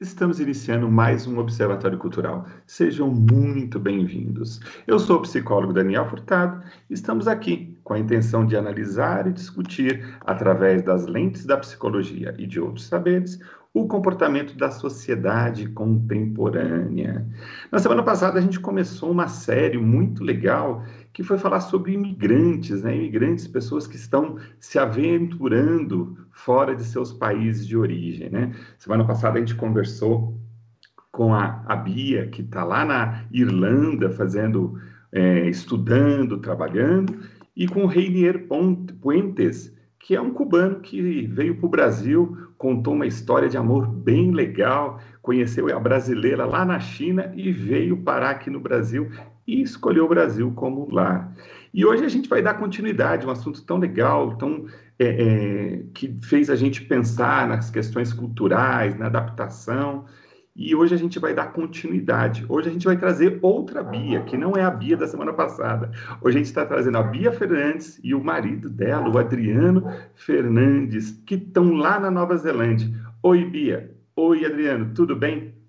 Estamos iniciando mais um Observatório Cultural. Sejam muito bem-vindos. Eu sou o psicólogo Daniel Furtado e estamos aqui com a intenção de analisar e discutir, através das lentes da psicologia e de outros saberes, o comportamento da sociedade contemporânea. Na semana passada, a gente começou uma série muito legal que foi falar sobre imigrantes, né? imigrantes, pessoas que estão se aventurando fora de seus países de origem. Né? Semana passada a gente conversou com a, a Bia, que está lá na Irlanda fazendo, é, estudando, trabalhando, e com o Reinier Puentes, que é um cubano que veio para o Brasil, contou uma história de amor bem legal, conheceu a brasileira lá na China e veio parar aqui no Brasil e escolheu o Brasil como lar. E hoje a gente vai dar continuidade, um assunto tão legal, tão é, é, que fez a gente pensar nas questões culturais, na adaptação. E hoje a gente vai dar continuidade. Hoje a gente vai trazer outra Bia, que não é a Bia da semana passada. Hoje a gente está trazendo a Bia Fernandes e o marido dela, o Adriano Fernandes, que estão lá na Nova Zelândia. Oi, Bia. Oi, Adriano. Tudo bem?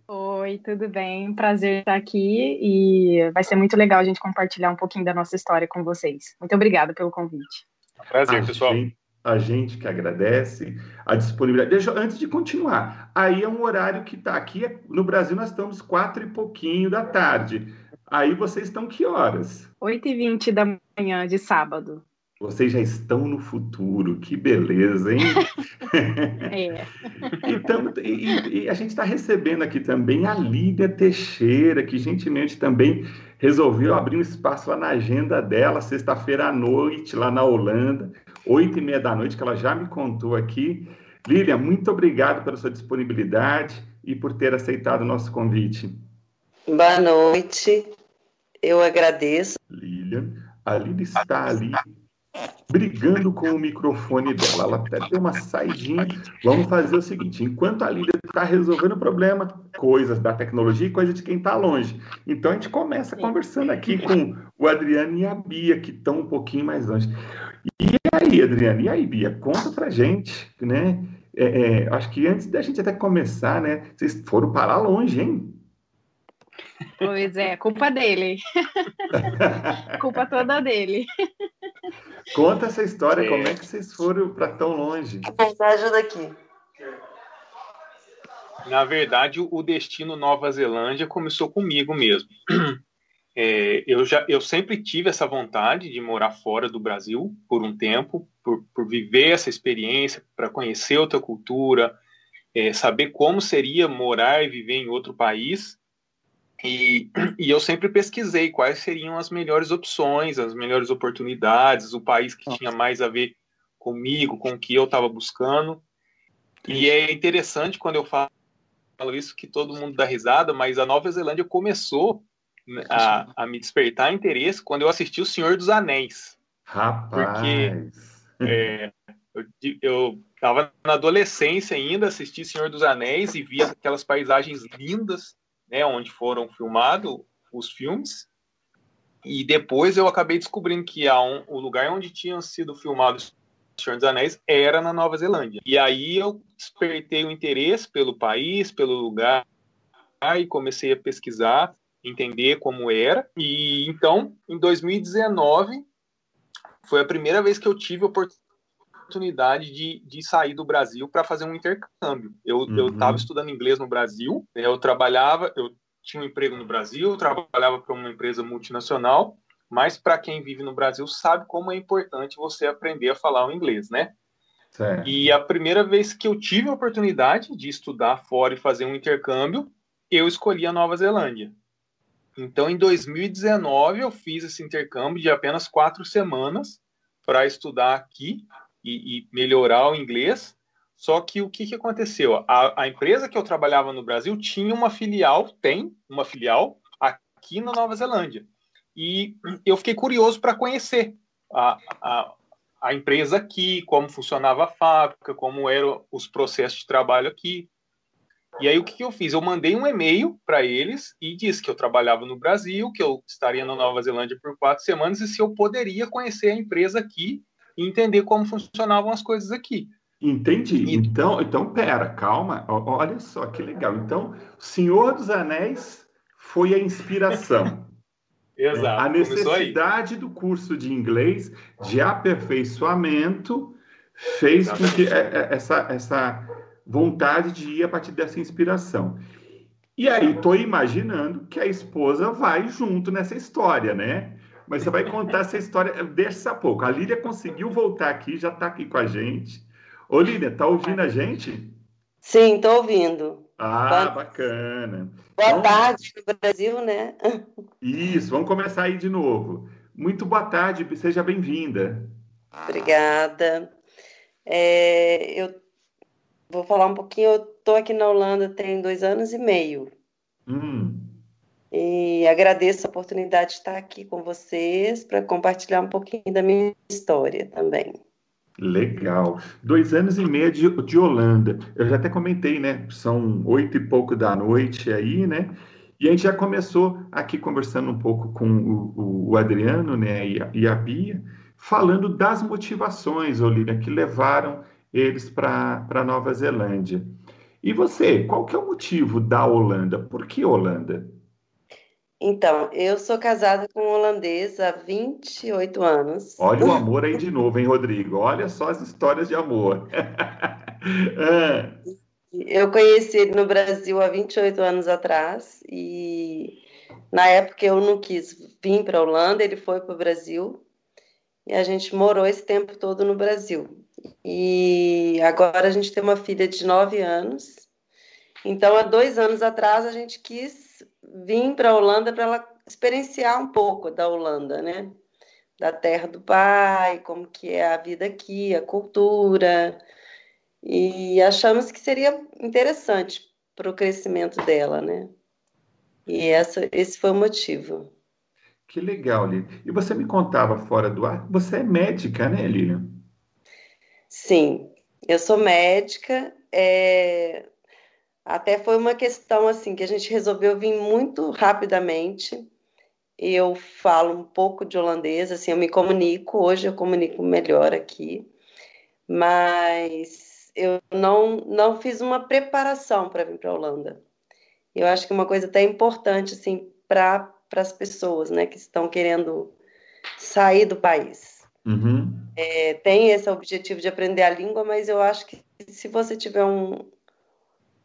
Oi, tudo bem? Prazer estar aqui e vai ser muito legal a gente compartilhar um pouquinho da nossa história com vocês. Muito obrigada pelo convite. Prazer, a pessoal. Gente, a gente que agradece a disponibilidade. Deixa, antes de continuar, aí é um horário que está aqui no Brasil, nós estamos quatro e pouquinho da tarde. Aí vocês estão que horas? 8 e 20 da manhã de sábado. Vocês já estão no futuro, que beleza, hein? É. então, e, e a gente está recebendo aqui também a Lídia Teixeira, que gentilmente também resolveu abrir um espaço lá na agenda dela, sexta-feira à noite, lá na Holanda, oito e meia da noite, que ela já me contou aqui. Lília, muito obrigado pela sua disponibilidade e por ter aceitado o nosso convite. Boa noite, eu agradeço. Lilian, a Lília está ali brigando com o microfone dela. Ela até deu uma saidinha. Vamos fazer o seguinte: enquanto a Lídia está resolvendo o problema, coisas da tecnologia e coisas de quem está longe. Então a gente começa conversando aqui com o Adriano e a Bia, que estão um pouquinho mais longe. E aí, Adriano? E aí, Bia? Conta pra gente, né? É, é, acho que antes da gente até começar, né? Vocês foram parar longe, hein? Pois é, culpa dele. culpa toda dele. Conta essa história, como é que vocês foram para tão longe? Me ajuda aqui. Na verdade, o destino Nova Zelândia começou comigo mesmo. É, eu, já, eu sempre tive essa vontade de morar fora do Brasil por um tempo, por, por viver essa experiência, para conhecer outra cultura, é, saber como seria morar e viver em outro país. E, e, eu sempre pesquisei quais seriam as melhores opções, as melhores oportunidades, o país que tinha mais a ver comigo, com o que eu estava buscando. E é interessante quando eu falo isso que todo mundo dá risada, mas a Nova Zelândia começou a, a me despertar interesse quando eu assisti O Senhor dos Anéis. Rapaz! Porque é, eu estava na adolescência ainda, assisti Senhor dos Anéis e vi aquelas paisagens lindas né, onde foram filmados os filmes. E depois eu acabei descobrindo que um, o lugar onde tinham sido filmados Senhor dos Anéis era na Nova Zelândia. E aí eu despertei o interesse pelo país, pelo lugar, e comecei a pesquisar, entender como era. E então, em 2019, foi a primeira vez que eu tive a oportunidade de, de sair do Brasil para fazer um intercâmbio. Eu uhum. estava estudando inglês no Brasil, né, eu trabalhava, eu tinha um emprego no Brasil, trabalhava para uma empresa multinacional, mas para quem vive no Brasil sabe como é importante você aprender a falar o inglês, né? Certo. E a primeira vez que eu tive a oportunidade de estudar fora e fazer um intercâmbio, eu escolhi a Nova Zelândia. Então, em 2019, eu fiz esse intercâmbio de apenas quatro semanas para estudar aqui e, e melhorar o inglês. Só que o que, que aconteceu? A, a, empresa que eu trabalhava no Brasil tinha uma filial, tem uma filial aqui na Nova Zelândia. E eu fiquei curioso para conhecer a, a, a, empresa aqui, como funcionava a fábrica, como eram os processos de trabalho aqui. E aí o que, que eu fiz? Eu mandei um e-mail para eles e disse que eu trabalhava no Brasil, que eu estaria na Nova Zelândia por quatro semanas e se eu poderia conhecer a empresa aqui e entender como funcionavam as coisas aqui. Entendi. Então, então, pera, calma. Olha só que legal. Então, Senhor dos Anéis foi a inspiração. Exato. A necessidade do curso de inglês de aperfeiçoamento fez com que é, é, essa, essa vontade de ir a partir dessa inspiração. E aí, estou imaginando que a esposa vai junto nessa história, né? Mas você vai contar essa história, deixa a pouco. A Lília conseguiu voltar aqui, já está aqui com a gente. Ô, Lília, tá ouvindo a gente? Sim, estou ouvindo. Ah, Boa... bacana. Boa então, tarde no Brasil, né? Isso, vamos começar aí de novo. Muito boa tarde, seja bem-vinda. Obrigada. É, eu vou falar um pouquinho. Eu estou aqui na Holanda tem dois anos e meio. Hum. E agradeço a oportunidade de estar aqui com vocês para compartilhar um pouquinho da minha história também. Legal. Dois anos e meio de, de Holanda. Eu já até comentei, né? São oito e pouco da noite aí, né? E a gente já começou aqui conversando um pouco com o, o Adriano, né? E a, e a Bia, falando das motivações, Olívia, que levaram eles para Nova Zelândia. E você, qual que é o motivo da Holanda? Por que Holanda? Então, eu sou casada com um holandês há 28 anos. Olha o amor aí de novo, hein, Rodrigo? Olha só as histórias de amor. Ah. Eu conheci ele no Brasil há 28 anos atrás e na época eu não quis vir para a Holanda, ele foi para o Brasil e a gente morou esse tempo todo no Brasil. E agora a gente tem uma filha de 9 anos. Então, há dois anos atrás, a gente quis vir para a Holanda para ela experienciar um pouco da Holanda, né? Da terra do pai, como que é a vida aqui, a cultura. E achamos que seria interessante para o crescimento dela, né? E essa, esse foi o motivo. Que legal, Lilian. E você me contava fora do ar, você é médica, né, Lilian? Sim, eu sou médica. É... Até foi uma questão assim que a gente resolveu vir muito rapidamente. Eu falo um pouco de holandês, assim, eu me comunico. Hoje eu comunico melhor aqui, mas eu não não fiz uma preparação para vir para a Holanda. Eu acho que uma coisa até importante assim para para as pessoas, né, que estão querendo sair do país. Uhum. É, tem esse objetivo de aprender a língua, mas eu acho que se você tiver um,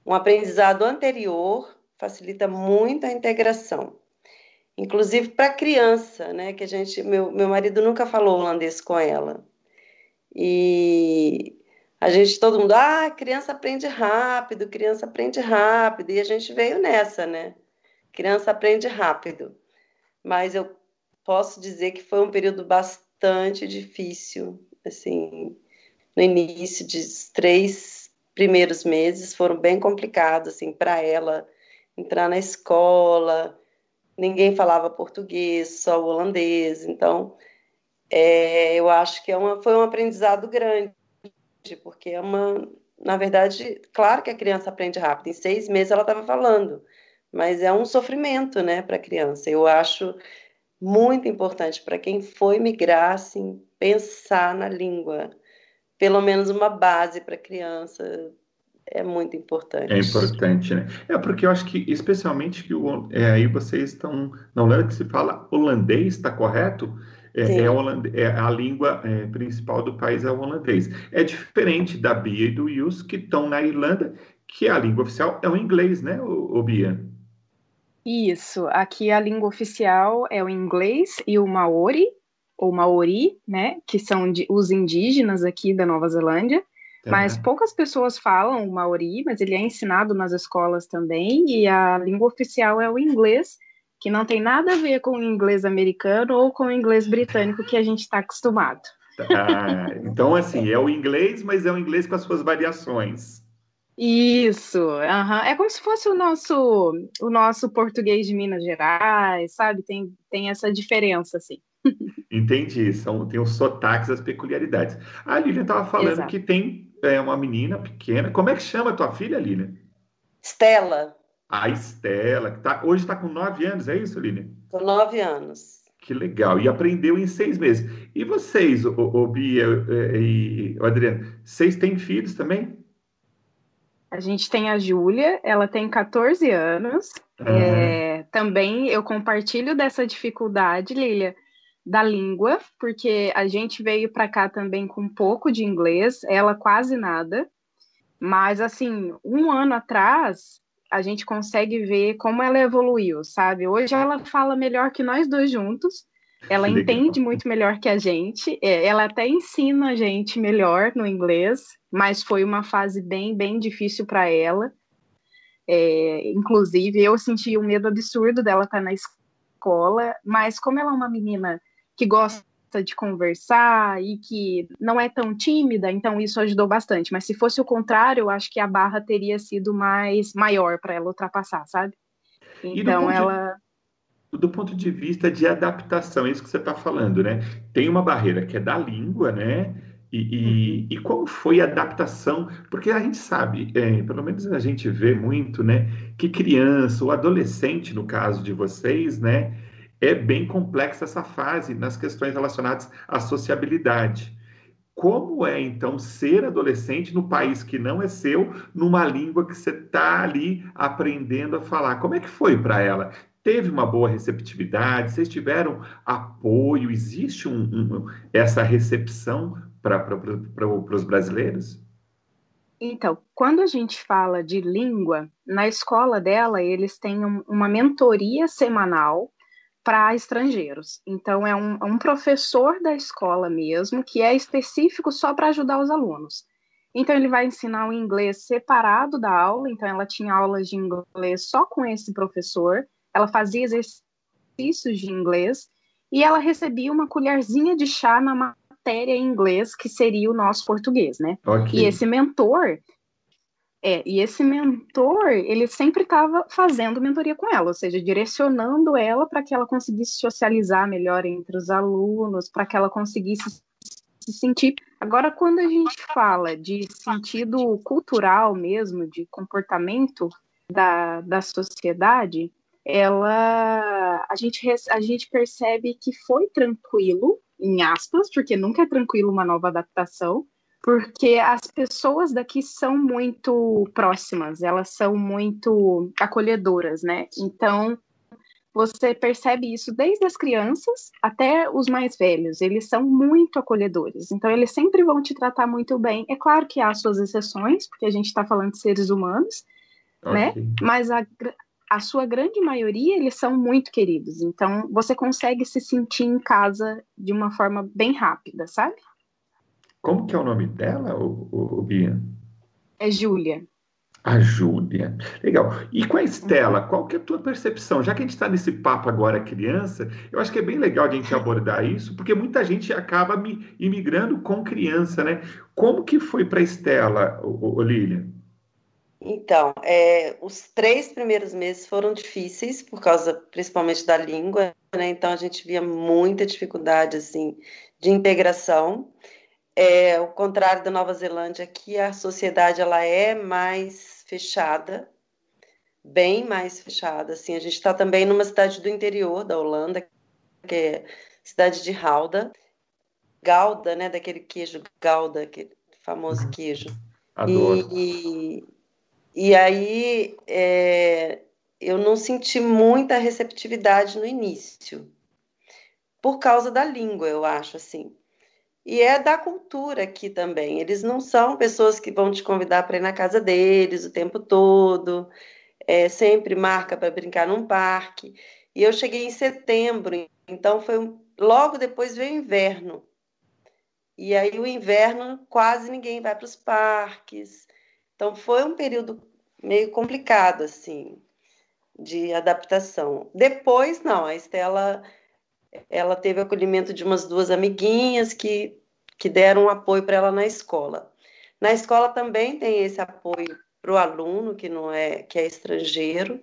um aprendizado anterior, facilita muito a integração. Inclusive para criança, né? Que a gente, meu, meu marido nunca falou holandês com ela. E a gente, todo mundo, ah, criança aprende rápido, criança aprende rápido. E a gente veio nessa, né? Criança aprende rápido. Mas eu posso dizer que foi um período bastante difícil, assim, no início de três primeiros meses foram bem complicados, assim, para ela entrar na escola, ninguém falava português, só holandês, então é, eu acho que é uma, foi um aprendizado grande, porque é uma, na verdade, claro que a criança aprende rápido, em seis meses ela estava falando, mas é um sofrimento, né, para a criança. Eu acho muito importante para quem foi migrar, assim, pensar na língua, pelo menos uma base para a criança é muito importante. É importante, né? É porque eu acho que, especialmente que o, é, aí vocês estão na Holanda que se fala holandês, está correto? É, é, holandês, é, a língua é, principal do país é o holandês. É diferente da Bia e do Yus, que estão na Irlanda, que a língua oficial é o inglês, né, o, o Bia? Isso, aqui a língua oficial é o inglês e o maori, ou maori, né, que são de, os indígenas aqui da Nova Zelândia, é. mas poucas pessoas falam o maori, mas ele é ensinado nas escolas também, e a língua oficial é o inglês, que não tem nada a ver com o inglês americano ou com o inglês britânico que a gente está acostumado. Ah, então, assim, é o inglês, mas é o inglês com as suas variações. Isso, uhum. é como se fosse o nosso o nosso português de Minas Gerais, sabe? Tem, tem essa diferença, assim. Entendi, são, tem os sotaques, as peculiaridades. A Lilian estava falando Exato. que tem é, uma menina pequena. Como é que chama a tua filha, Lilian? Estela. A Estela, que tá, hoje está com nove anos, é isso, Lilian? Com nove anos. Que legal. E aprendeu em seis meses. E vocês, o, o Bia eh, e o Adriano, vocês têm filhos também? A gente tem a Júlia, ela tem 14 anos. Uhum. É, também eu compartilho dessa dificuldade, Lilia, da língua, porque a gente veio para cá também com um pouco de inglês, ela quase nada. Mas, assim, um ano atrás, a gente consegue ver como ela evoluiu, sabe? Hoje ela fala melhor que nós dois juntos. Ela Legal. entende muito melhor que a gente. É, ela até ensina a gente melhor no inglês, mas foi uma fase bem, bem difícil para ela. É, inclusive, eu senti um medo absurdo dela estar tá na escola, mas como ela é uma menina que gosta de conversar e que não é tão tímida, então isso ajudou bastante. Mas se fosse o contrário, eu acho que a barra teria sido mais maior para ela ultrapassar, sabe? Então ela. Do ponto de vista de adaptação, é isso que você está falando, né? Tem uma barreira que é da língua, né? E, e, uhum. e, como foi a adaptação? Porque a gente sabe, é, pelo menos a gente vê muito, né, que criança ou adolescente, no caso de vocês, né, é bem complexa essa fase nas questões relacionadas à sociabilidade. Como é, então, ser adolescente no país que não é seu, numa língua que você está ali aprendendo a falar? Como é que foi para ela? Teve uma boa receptividade? Vocês tiveram apoio? Existe um, um, essa recepção para os brasileiros? Então, quando a gente fala de língua, na escola dela, eles têm um, uma mentoria semanal para estrangeiros. Então, é um, é um, professor da escola mesmo, que é específico só para ajudar os alunos. Então, ele vai ensinar o inglês separado da aula, então, ela tinha aulas de inglês só com esse professor, ela fazia exercícios de inglês, e ela recebia uma colherzinha de chá na matéria em inglês, que seria o nosso português, né? Okay. E esse mentor, é, e esse mentor, ele sempre estava fazendo mentoria com ela, ou seja, direcionando ela para que ela conseguisse socializar melhor entre os alunos, para que ela conseguisse se sentir. Agora, quando a gente fala de sentido cultural mesmo, de comportamento da, da sociedade, ela a gente, a gente percebe que foi tranquilo, em aspas, porque nunca é tranquilo uma nova adaptação, porque as pessoas daqui são muito próximas, elas são muito acolhedoras, né? Então, você percebe isso desde as crianças até os mais velhos, eles são muito acolhedores, então eles sempre vão te tratar muito bem. É claro que há suas exceções, porque a gente está falando de seres humanos, né? okay. né? Mas a, a sua grande maioria, eles são muito queridos, então você consegue se sentir em casa de uma forma bem rápida, sabe? Como que é o nome dela, o, o, o Bia? É Júlia. A Júlia. Legal. E com a Estela, qual que é a tua percepção? Já que a gente está nesse papo agora criança, eu acho que é bem legal a gente abordar isso, porque muita gente acaba imigrando com criança, né? Como que foi para a Estela, o, o Lilian? Então, é, os três primeiros meses foram difíceis, por causa principalmente da língua, né? Então a gente via muita dificuldade, assim, de integração é o contrário da Nova Zelândia, que a sociedade ela é mais fechada, bem mais fechada. Assim, a gente está também numa cidade do interior da Holanda, que é cidade de Halda, Gouda, né, daquele queijo Gouda, aquele famoso uhum. queijo. Adoro. E, e, e aí é, eu não senti muita receptividade no início, por causa da língua, eu acho assim e é da cultura aqui também. Eles não são pessoas que vão te convidar para ir na casa deles o tempo todo, é, sempre marca para brincar num parque. E eu cheguei em setembro, então foi logo depois veio o inverno. E aí o inverno quase ninguém vai para os parques. Então foi um período meio complicado assim de adaptação. Depois não, a Estela ela teve acolhimento de umas duas amiguinhas que, que deram um apoio para ela na escola. Na escola também tem esse apoio para o aluno que não é que é estrangeiro,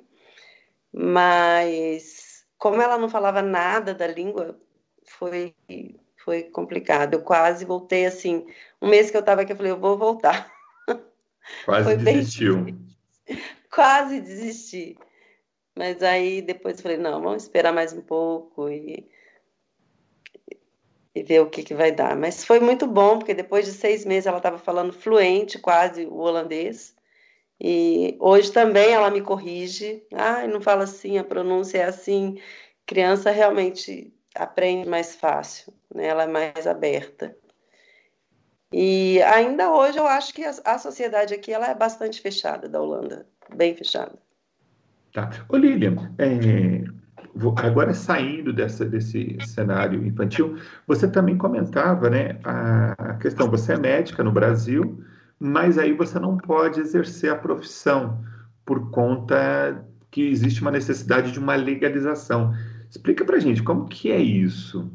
mas como ela não falava nada da língua, foi foi complicado. Eu quase voltei assim, um mês que eu estava aqui, eu falei, eu vou voltar. Quase desistiu. Bem... Quase desisti. Mas aí depois falei, não, vamos esperar mais um pouco e e ver o que, que vai dar. Mas foi muito bom, porque depois de seis meses ela estava falando fluente, quase o holandês. E hoje também ela me corrige. Ah, não fala assim, a pronúncia é assim. Criança realmente aprende mais fácil, né? ela é mais aberta. E ainda hoje eu acho que a, a sociedade aqui ela é bastante fechada, da Holanda, bem fechada. Tá. Ô Lilian, é, agora saindo dessa, desse cenário infantil, você também comentava né, a questão, você é médica no Brasil, mas aí você não pode exercer a profissão por conta que existe uma necessidade de uma legalização. Explica para gente como que é isso.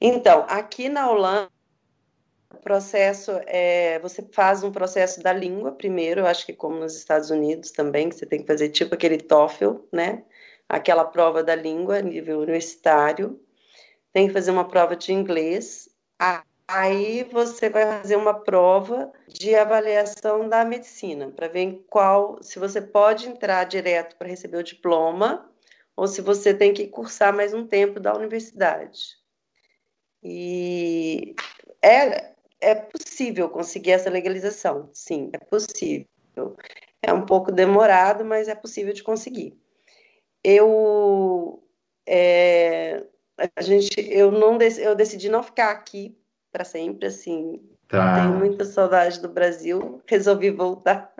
Então, aqui na Holanda, processo é, você faz um processo da língua primeiro, eu acho que como nos Estados Unidos também, que você tem que fazer tipo aquele TOEFL, né? Aquela prova da língua nível universitário. Tem que fazer uma prova de inglês. Aí você vai fazer uma prova de avaliação da medicina para ver qual, se você pode entrar direto para receber o diploma ou se você tem que cursar mais um tempo da universidade. E é, é possível conseguir essa legalização, sim, é possível. É um pouco demorado, mas é possível de conseguir. Eu, é, a gente, eu não, eu decidi não ficar aqui para sempre, assim. Tá. Tenho muita saudade do Brasil, resolvi voltar.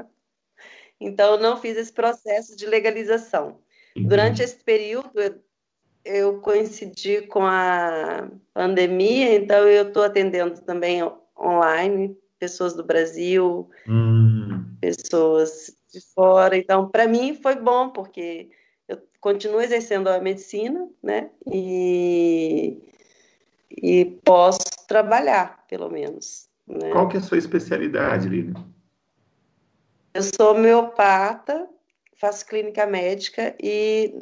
Então, eu não fiz esse processo de legalização. Uhum. Durante esse período, eu, eu coincidi com a pandemia, então eu estou atendendo também online pessoas do Brasil, uhum. pessoas de fora. Então, para mim foi bom, porque eu continuo exercendo a medicina, né? E, e posso trabalhar, pelo menos. Né? Qual que é a sua especialidade, Lívia? Eu sou homeopata faço clínica médica e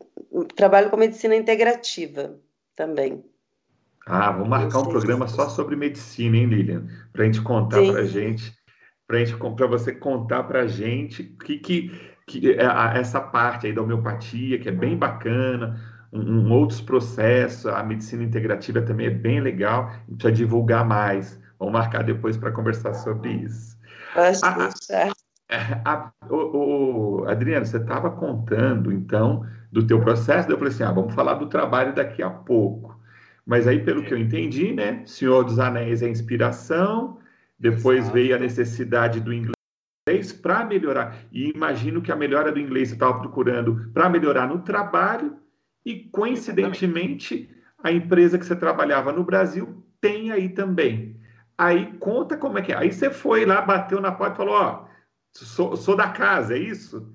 trabalho com medicina integrativa também. Ah, vamos marcar um programa só sobre medicina, hein, Lilian? Para a gente contar para a gente, para você contar para a gente que, que, que é essa parte aí da homeopatia, que é bem bacana, um, um, outros processos, a medicina integrativa também é bem legal, a gente precisa divulgar mais. Vamos marcar depois para conversar sobre isso. Acho ah, certo. A, o, o, Adriano, você estava contando, então, do teu processo, daí eu falei assim, ah, vamos falar do trabalho daqui a pouco. Mas aí, pelo que eu entendi, né, Senhor dos Anéis é inspiração, depois Exato. veio a necessidade do inglês para melhorar. E imagino que a melhora do inglês você estava procurando para melhorar no trabalho, e coincidentemente, a empresa que você trabalhava no Brasil tem aí também. Aí conta como é que é. Aí você foi lá, bateu na porta e falou, ó, Sou, sou da casa, é isso?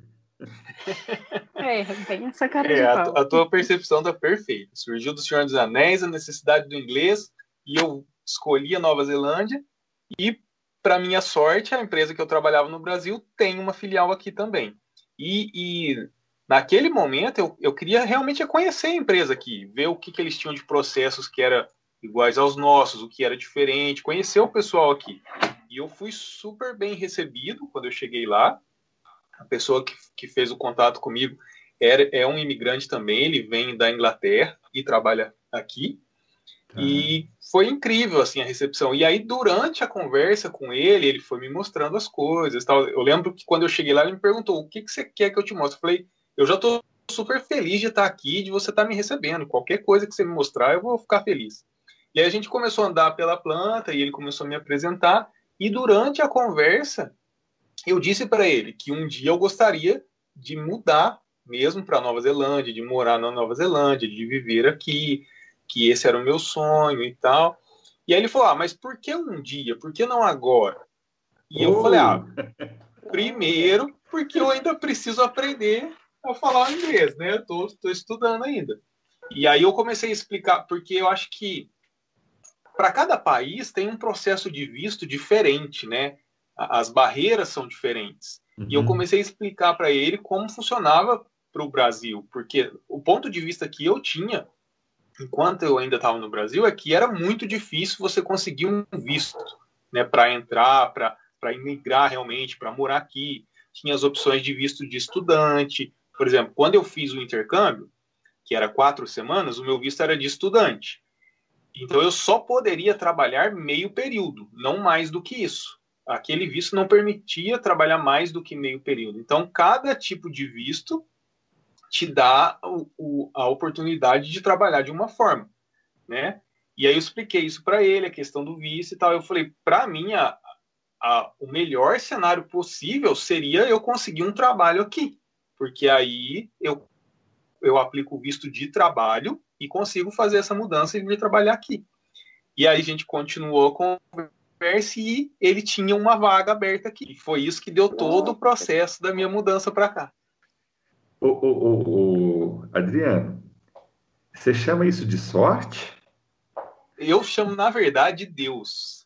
É, bem essa cara é, a, a, tua percepção tá perfeita. Surgiu do Senhor dos Anéis a necessidade do inglês e eu escolhi a Nova Zelândia e, para minha sorte, a empresa que eu trabalhava no Brasil tem uma filial aqui também. E, e naquele momento eu, eu queria realmente conhecer a empresa aqui, ver o que, que eles tinham de processos que era iguais aos nossos, o que era diferente, conhecer o pessoal aqui. E eu fui super bem recebido quando eu cheguei lá. A pessoa que, que fez o contato comigo era, é um imigrante também, ele vem da Inglaterra e trabalha aqui. Tá. E foi incrível assim a recepção. E aí durante a conversa com ele, ele foi me mostrando as coisas, tal. Eu lembro que quando eu cheguei lá, ele me perguntou: "O que que você quer que eu te mostre?" Eu falei: "Eu já estou super feliz de estar aqui, de você estar me recebendo. Qualquer coisa que você me mostrar, eu vou ficar feliz." E aí a gente começou a andar pela planta e ele começou a me apresentar. E durante a conversa, eu disse para ele que um dia eu gostaria de mudar mesmo para Nova Zelândia, de morar na Nova Zelândia, de viver aqui, que esse era o meu sonho e tal. E aí ele falou: "Ah, mas por que um dia? Por que não agora?" E eu falei: "Ah, primeiro, porque eu ainda preciso aprender a falar inglês, né? Eu tô, tô estudando ainda." E aí eu comecei a explicar, porque eu acho que para cada país tem um processo de visto diferente, né? As barreiras são diferentes. Uhum. E eu uhum. comecei a explicar para ele como funcionava para o Brasil, porque o ponto de vista que eu tinha, enquanto eu ainda estava no Brasil, é que era muito difícil você conseguir um visto, né? Para entrar, para imigrar realmente, para morar aqui. Tinha as opções de visto de estudante. Por exemplo, quando eu fiz o intercâmbio, que era quatro semanas, o meu visto era de estudante. Então eu só poderia trabalhar meio período, não mais do que isso. Aquele visto não permitia trabalhar mais do que meio período. Então cada tipo de visto te dá o, o, a oportunidade de trabalhar de uma forma, né? E aí eu expliquei isso para ele, a questão do visto e tal. Eu falei, para mim, a, a, o melhor cenário possível seria eu conseguir um trabalho aqui, porque aí eu, eu aplico o visto de trabalho e consigo fazer essa mudança e vir trabalhar aqui. E aí a gente continuou com e ele tinha uma vaga aberta aqui. E foi isso que deu todo o processo da minha mudança para cá. Ô, ô, ô, Adriano, você chama isso de sorte? Eu chamo, na verdade, Deus.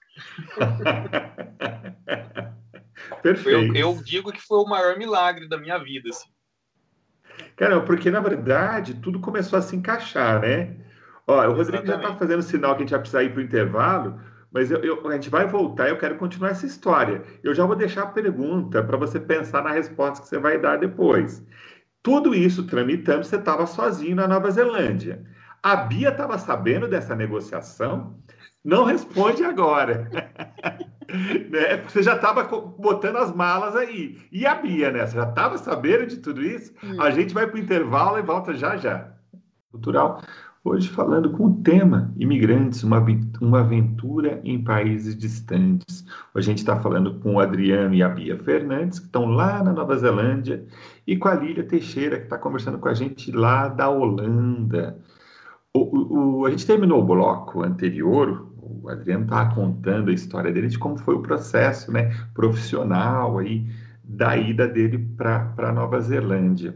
Perfeito. Eu, eu, digo que foi o maior milagre da minha vida. Assim. Cara, porque na verdade tudo começou a se encaixar, né? Ó, o Rodrigo já está fazendo sinal que a gente vai precisar ir para o intervalo, mas eu, eu, a gente vai voltar e eu quero continuar essa história. Eu já vou deixar a pergunta para você pensar na resposta que você vai dar depois. Tudo isso tramitando, você estava sozinho na Nova Zelândia. A Bia estava sabendo dessa negociação? Não responde agora. né? Você já estava botando as malas aí. E a Bia, né? Você já estava sabendo de tudo isso? Hum. A gente vai para o intervalo e volta já já. Cultural. Hoje falando com o tema Imigrantes, uma, uma aventura em países distantes. Hoje a gente está falando com o Adriano e a Bia Fernandes, que estão lá na Nova Zelândia, e com a Lília Teixeira, que está conversando com a gente lá da Holanda. O, o, a gente terminou o bloco anterior, o Adriano estava contando a história dele, de como foi o processo né, profissional aí, da ida dele para a Nova Zelândia.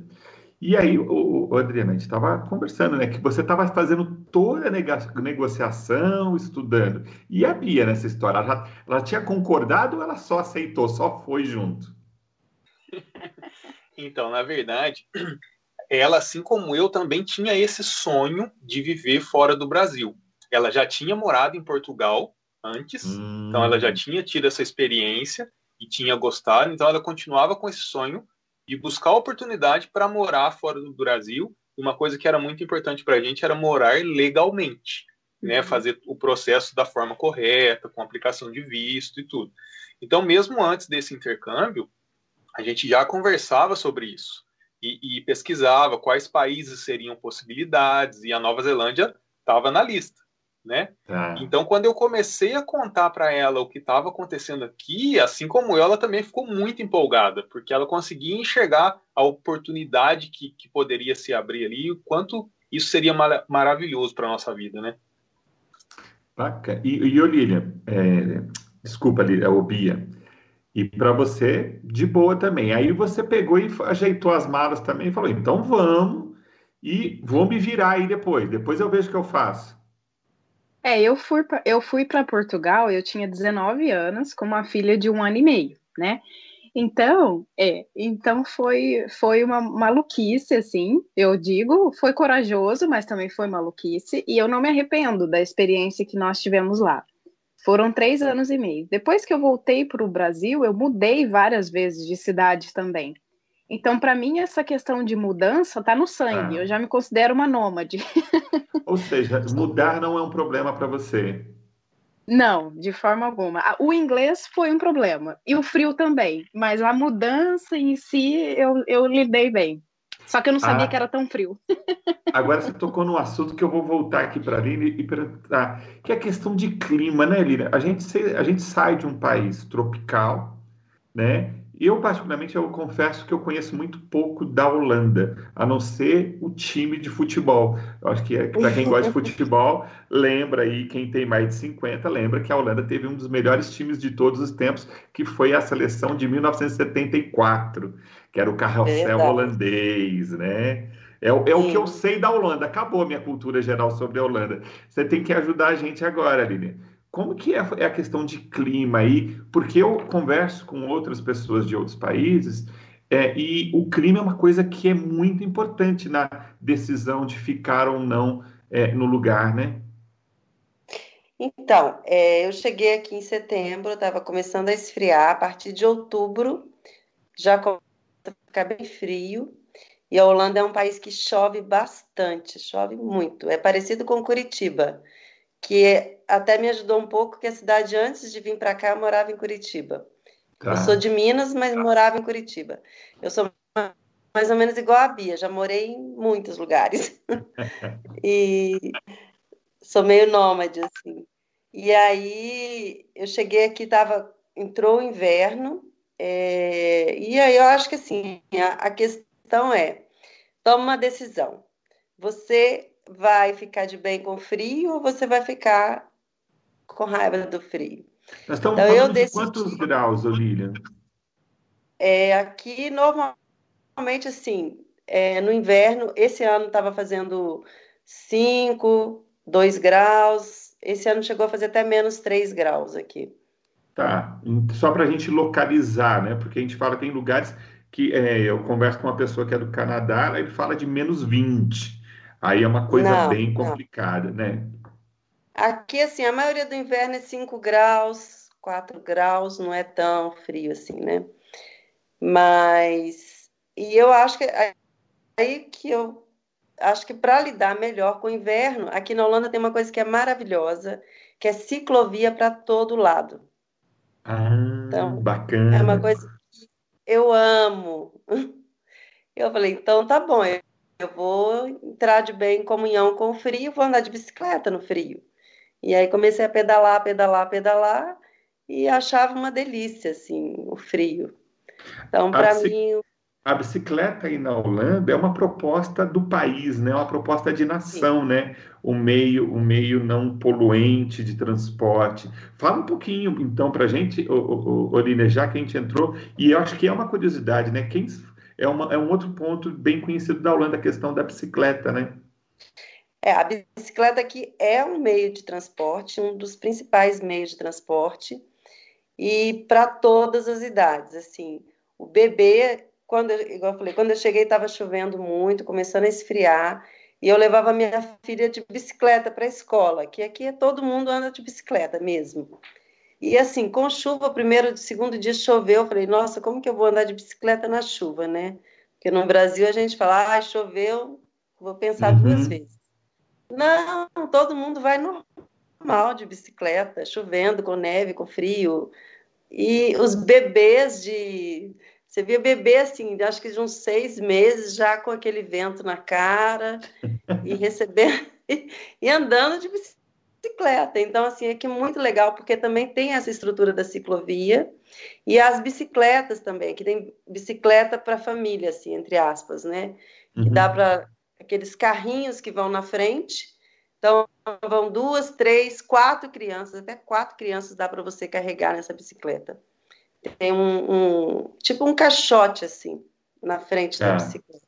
E aí, o, o Adriano, a gente estava conversando, né? Que você estava fazendo toda a negociação, estudando. E a Bia nessa história, ela, ela tinha concordado ou ela só aceitou, só foi junto? Então, na verdade, ela, assim como eu, também tinha esse sonho de viver fora do Brasil. Ela já tinha morado em Portugal antes, hum. então ela já hum. tinha tido essa experiência e tinha gostado, então ela continuava com esse sonho de buscar oportunidade para morar fora do Brasil. Uma coisa que era muito importante para a gente era morar legalmente, né? Uhum. Fazer o processo da forma correta, com aplicação de visto e tudo. Então, mesmo antes desse intercâmbio, a gente já conversava sobre isso e, e pesquisava quais países seriam possibilidades e a Nova Zelândia estava na lista né? Ah. Então, quando eu comecei a contar para ela o que estava acontecendo aqui, assim como eu, ela também ficou muito empolgada, porque ela conseguia enxergar a oportunidade que, que poderia se abrir ali, o quanto isso seria mar maravilhoso para nossa vida, né? Bacana. E, e Olília, é, desculpa, Lília, o Bia, e para você, de boa também. Aí você pegou e ajeitou as malas também e falou: então vamos, e vou me virar aí depois, depois eu vejo o que eu faço. É, eu fui, pra, eu fui para Portugal, eu tinha 19 anos, com uma filha de um ano e meio, né? Então, é, então foi, foi uma maluquice, assim, eu digo, foi corajoso, mas também foi maluquice, e eu não me arrependo da experiência que nós tivemos lá. Foram três anos e meio. Depois que eu voltei para o Brasil, eu mudei várias vezes de cidade também. Então, para mim, essa questão de mudança está no sangue. Ah. Eu já me considero uma nômade. Ou seja, mudar não é um problema para você. Não, de forma alguma. O inglês foi um problema e o frio também, mas a mudança em si eu, eu lidei bem. Só que eu não sabia ah, que era tão frio. Agora você tocou no assunto que eu vou voltar aqui para a Lina e perguntar, que é a questão de clima, né, Lina? A gente, a gente sai de um país tropical, né? Eu, particularmente, eu confesso que eu conheço muito pouco da Holanda, a não ser o time de futebol. Eu acho que, é, para quem gosta de futebol, lembra aí, quem tem mais de 50, lembra que a Holanda teve um dos melhores times de todos os tempos, que foi a seleção de 1974, que era o carrossel é holandês, né? É, é o que eu sei da Holanda. Acabou a minha cultura geral sobre a Holanda. Você tem que ajudar a gente agora, Aline. Como que é, é a questão de clima aí? Porque eu converso com outras pessoas de outros países é, e o clima é uma coisa que é muito importante na decisão de ficar ou não é, no lugar, né? Então, é, eu cheguei aqui em setembro, estava começando a esfriar. A partir de outubro já começa a ficar bem frio. E a Holanda é um país que chove bastante, chove muito. É parecido com Curitiba. que até me ajudou um pouco, que a cidade, antes de vir para cá, morava em Curitiba. Tá. Eu sou de Minas, mas morava em Curitiba. Eu sou mais ou menos igual a Bia, já morei em muitos lugares. e sou meio nômade, assim. E aí eu cheguei aqui, tava, entrou o inverno, é, e aí eu acho que assim, a, a questão é, toma uma decisão. Você vai ficar de bem com frio ou você vai ficar com raiva do frio? Nós estamos então, falando decidi... de quantos graus, Olívia? É, aqui, normalmente, assim, é, no inverno, esse ano estava fazendo 5, 2 graus. Esse ano chegou a fazer até menos 3 graus aqui. Tá, só para a gente localizar, né? Porque a gente fala, tem lugares que é, eu converso com uma pessoa que é do Canadá, ele fala de menos 20. Aí é uma coisa não, bem complicada, não. né? Aqui, assim, a maioria do inverno é 5 graus, 4 graus, não é tão frio assim, né? Mas, e eu acho que aí que eu acho que para lidar melhor com o inverno, aqui na Holanda tem uma coisa que é maravilhosa, que é ciclovia para todo lado. Ah, então, bacana. É uma coisa que eu amo. Eu falei, então tá bom, eu vou entrar de bem em comunhão com o frio, vou andar de bicicleta no frio. E aí comecei a pedalar, pedalar, pedalar e achava uma delícia, assim, o frio. Então, para mim. A bicicleta aí na Holanda é uma proposta do país, né? Uma proposta de nação, Sim. né? O meio, o meio não poluente de transporte. Fala um pouquinho, então, para a gente, Olina, já que a gente entrou, e eu acho que é uma curiosidade, né? Quem é, uma, é um outro ponto bem conhecido da Holanda, a questão da bicicleta, né? É, a bicicleta aqui é um meio de transporte, um dos principais meios de transporte, e para todas as idades, assim, o bebê, quando, igual eu falei, quando eu cheguei estava chovendo muito, começando a esfriar, e eu levava minha filha de bicicleta para a escola, que aqui todo mundo anda de bicicleta mesmo. E assim, com chuva, primeiro, segundo dia choveu, eu falei, nossa, como que eu vou andar de bicicleta na chuva, né? Porque no Brasil a gente fala, ah, choveu, vou pensar uhum. duas vezes. Não, todo mundo vai normal de bicicleta, chovendo, com neve, com frio. E os bebês de. Você via bebê assim, acho que de uns seis meses, já com aquele vento na cara, e recebendo. e andando de bicicleta. Então, assim, é que é muito legal, porque também tem essa estrutura da ciclovia e as bicicletas também, que tem bicicleta para família, assim, entre aspas, né? Que uhum. dá para aqueles carrinhos que vão na frente. Então, vão duas, três, quatro crianças, até quatro crianças dá para você carregar nessa bicicleta. Tem um, um, tipo um caixote, assim, na frente da ah. bicicleta.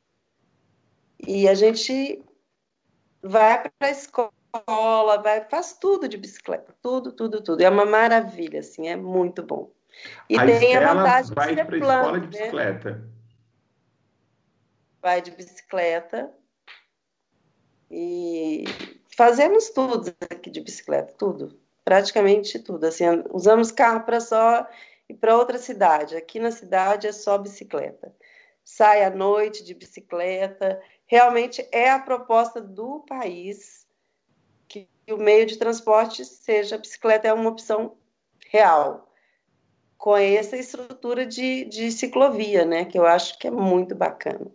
E a gente vai para a escola, vai, faz tudo de bicicleta, tudo, tudo, tudo. É uma maravilha, assim, é muito bom. E a tem a vantagem vai de ser plano, escola de né? bicicleta. Né? Vai de bicicleta, e fazemos tudo aqui de bicicleta, tudo, praticamente tudo. Assim, usamos carro para só ir para outra cidade. Aqui na cidade é só bicicleta. Sai à noite de bicicleta. Realmente é a proposta do país que o meio de transporte seja a bicicleta é uma opção real. Com essa estrutura de, de ciclovia, né? Que eu acho que é muito bacana.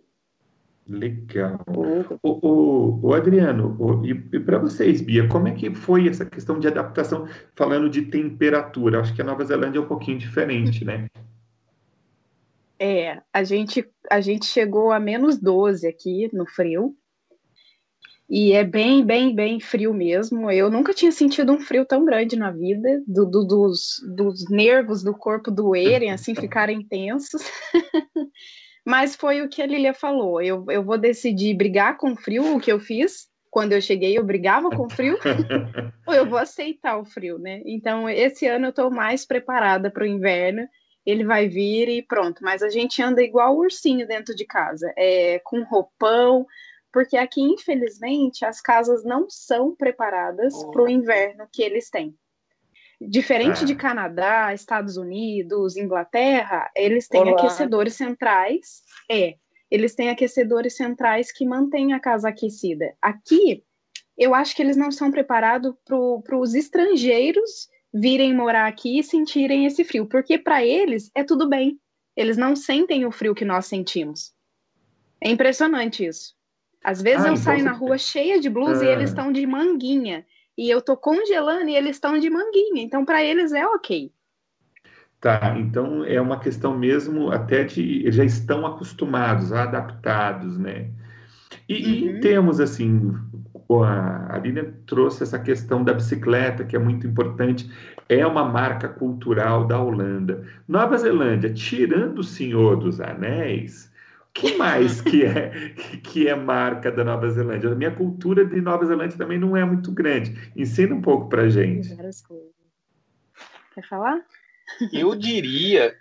Legal. O, o, o Adriano, o, e, e para vocês, Bia, como é que foi essa questão de adaptação, falando de temperatura? Acho que a Nova Zelândia é um pouquinho diferente, né? É, a gente, a gente chegou a menos 12 aqui no frio. E é bem, bem, bem frio mesmo. Eu nunca tinha sentido um frio tão grande na vida, do, do, dos, dos nervos do corpo doerem, assim, ficarem tensos. Mas foi o que a Lilia falou. Eu, eu vou decidir brigar com o frio, o que eu fiz. Quando eu cheguei, eu brigava com o frio, ou eu vou aceitar o frio, né? Então, esse ano eu estou mais preparada para o inverno. Ele vai vir e pronto. Mas a gente anda igual ursinho dentro de casa, é, com roupão, porque aqui, infelizmente, as casas não são preparadas para o inverno que eles têm. Diferente é. de Canadá, Estados Unidos, Inglaterra, eles têm Olá. aquecedores centrais. É, eles têm aquecedores centrais que mantêm a casa aquecida. Aqui, eu acho que eles não são preparados para os estrangeiros virem morar aqui e sentirem esse frio, porque para eles é tudo bem. Eles não sentem o frio que nós sentimos. É impressionante isso. Às vezes ah, eu então saio na rua cheia de blusa e eles estão de manguinha. E eu tô congelando e eles estão de manguinha. Então, para eles é ok. Tá, então é uma questão mesmo até de. Já estão acostumados, adaptados, né? E, uhum. e em termos assim, a Lilian trouxe essa questão da bicicleta, que é muito importante, é uma marca cultural da Holanda. Nova Zelândia, tirando o Senhor dos Anéis, que mais que é que é marca da Nova Zelândia? A minha cultura de Nova Zelândia também não é muito grande. Ensina um pouco para gente. Quer falar? Eu diria,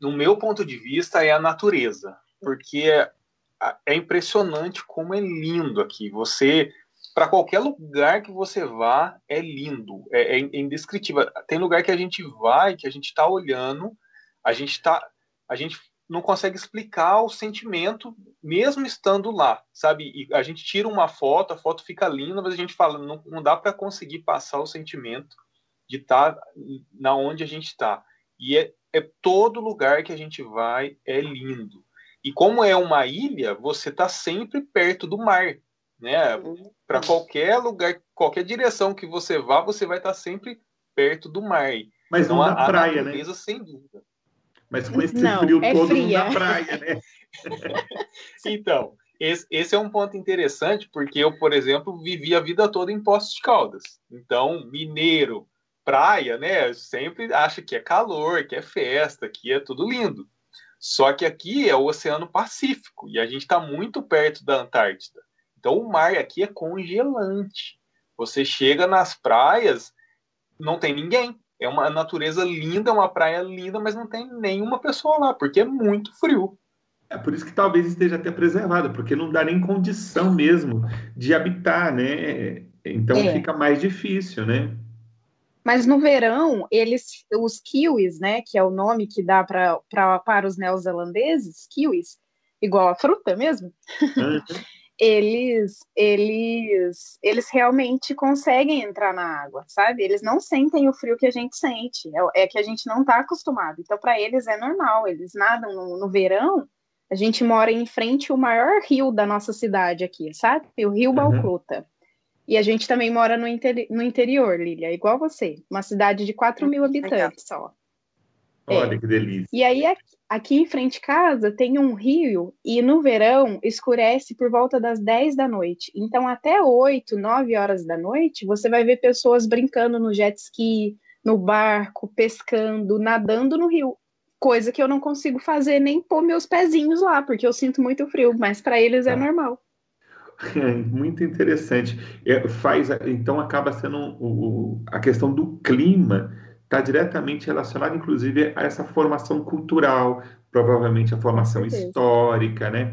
no meu ponto de vista, é a natureza, porque é impressionante como é lindo aqui. Você para qualquer lugar que você vá, é lindo, é, é, indescritível. Tem lugar que a gente vai, que a gente está olhando, a gente tá, a gente não consegue explicar o sentimento, mesmo estando lá, sabe? E a gente tira uma foto, a foto fica linda, mas a gente fala, não, não dá para conseguir passar o sentimento de estar tá na onde a gente está. E é, é todo lugar que a gente vai é lindo. E como é uma ilha, você está sempre perto do mar né? Uhum. Para qualquer lugar, qualquer direção que você vá, você vai estar sempre perto do mar. Mas então, não na praia, né? Sem dúvida. Mas com esse não, frio é todo fria. na praia, né? então, esse, esse, é um ponto interessante, porque eu, por exemplo, vivi a vida toda em Poços de Caldas. Então, mineiro, praia, né? Sempre acha que é calor, que é festa, que é tudo lindo. Só que aqui é o Oceano Pacífico e a gente está muito perto da Antártida. Então o mar aqui é congelante. Você chega nas praias, não tem ninguém. É uma natureza linda, uma praia linda, mas não tem nenhuma pessoa lá, porque é muito frio. É por isso que talvez esteja até preservada, porque não dá nem condição mesmo de habitar, né? Então é. fica mais difícil, né? Mas no verão, eles, os kiwis, né, que é o nome que dá pra, pra, para os neozelandeses, kiwis, igual a fruta mesmo, uhum. eles eles eles realmente conseguem entrar na água, sabe? Eles não sentem o frio que a gente sente, é, é que a gente não está acostumado. Então, para eles é normal, eles nadam no, no, verão. A gente mora em frente ao maior rio da nossa cidade aqui, sabe? O Rio uhum. Balcluta. E a gente também mora no, interi no interior, Lilia, igual você. Uma cidade de 4 mil habitantes só. Olha é. que delícia. E aí, aqui em frente de casa, tem um rio e no verão escurece por volta das 10 da noite. Então, até 8, 9 horas da noite, você vai ver pessoas brincando no jet ski, no barco, pescando, nadando no rio. Coisa que eu não consigo fazer nem pôr meus pezinhos lá, porque eu sinto muito frio, mas para eles é ah. normal. É, muito interessante. É, faz, então acaba sendo o, a questão do clima está diretamente relacionado, inclusive, a essa formação cultural, provavelmente a formação histórica, né?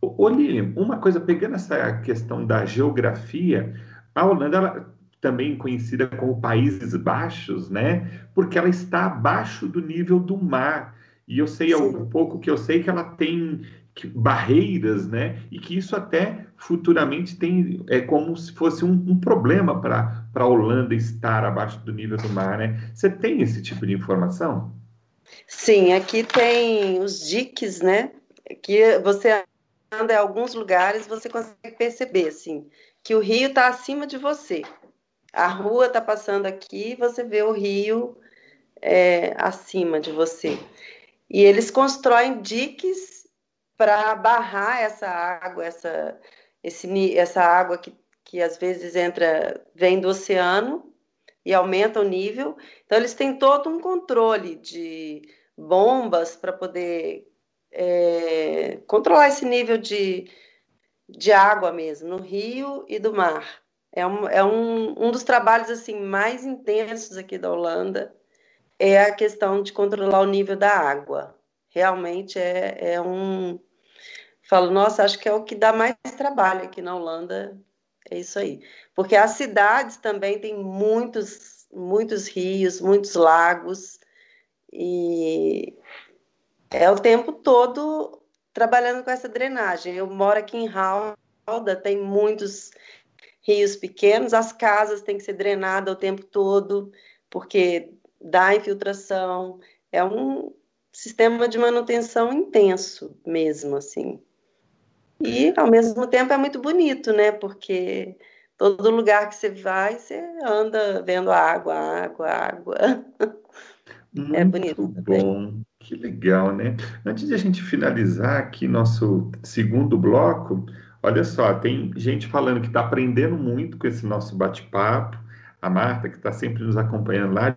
Ô, Lilian, uma coisa, pegando essa questão da geografia, a Holanda, ela, também conhecida como Países Baixos, né? Porque ela está abaixo do nível do mar. E eu sei, um pouco que eu sei que ela tem barreiras, né? E que isso até futuramente tem é como se fosse um, um problema para a Holanda estar abaixo do nível do mar, né? Você tem esse tipo de informação? Sim, aqui tem os diques, né? Que você anda em alguns lugares, você consegue perceber, assim, que o rio está acima de você. A rua está passando aqui, você vê o rio é, acima de você. E eles constroem diques para barrar essa água, essa, esse, essa água que, que às vezes entra, vem do oceano e aumenta o nível. Então, eles têm todo um controle de bombas para poder é, controlar esse nível de, de água mesmo, no rio e do mar. É, um, é um, um dos trabalhos assim mais intensos aqui da Holanda, é a questão de controlar o nível da água. Realmente é, é um, falo, nossa, acho que é o que dá mais trabalho aqui na Holanda, é isso aí. Porque as cidades também têm muitos, muitos rios, muitos lagos, e é o tempo todo trabalhando com essa drenagem. Eu moro aqui em Halda, tem muitos rios pequenos, as casas têm que ser drenadas o tempo todo, porque dá infiltração. É um sistema de manutenção intenso mesmo, assim. E, ao mesmo tempo, é muito bonito, né? Porque todo lugar que você vai, você anda vendo água, água, água. Muito é bonito. Bom, que legal, né? Antes de a gente finalizar aqui nosso segundo bloco, olha só, tem gente falando que está aprendendo muito com esse nosso bate-papo. A Marta, que está sempre nos acompanhando lá.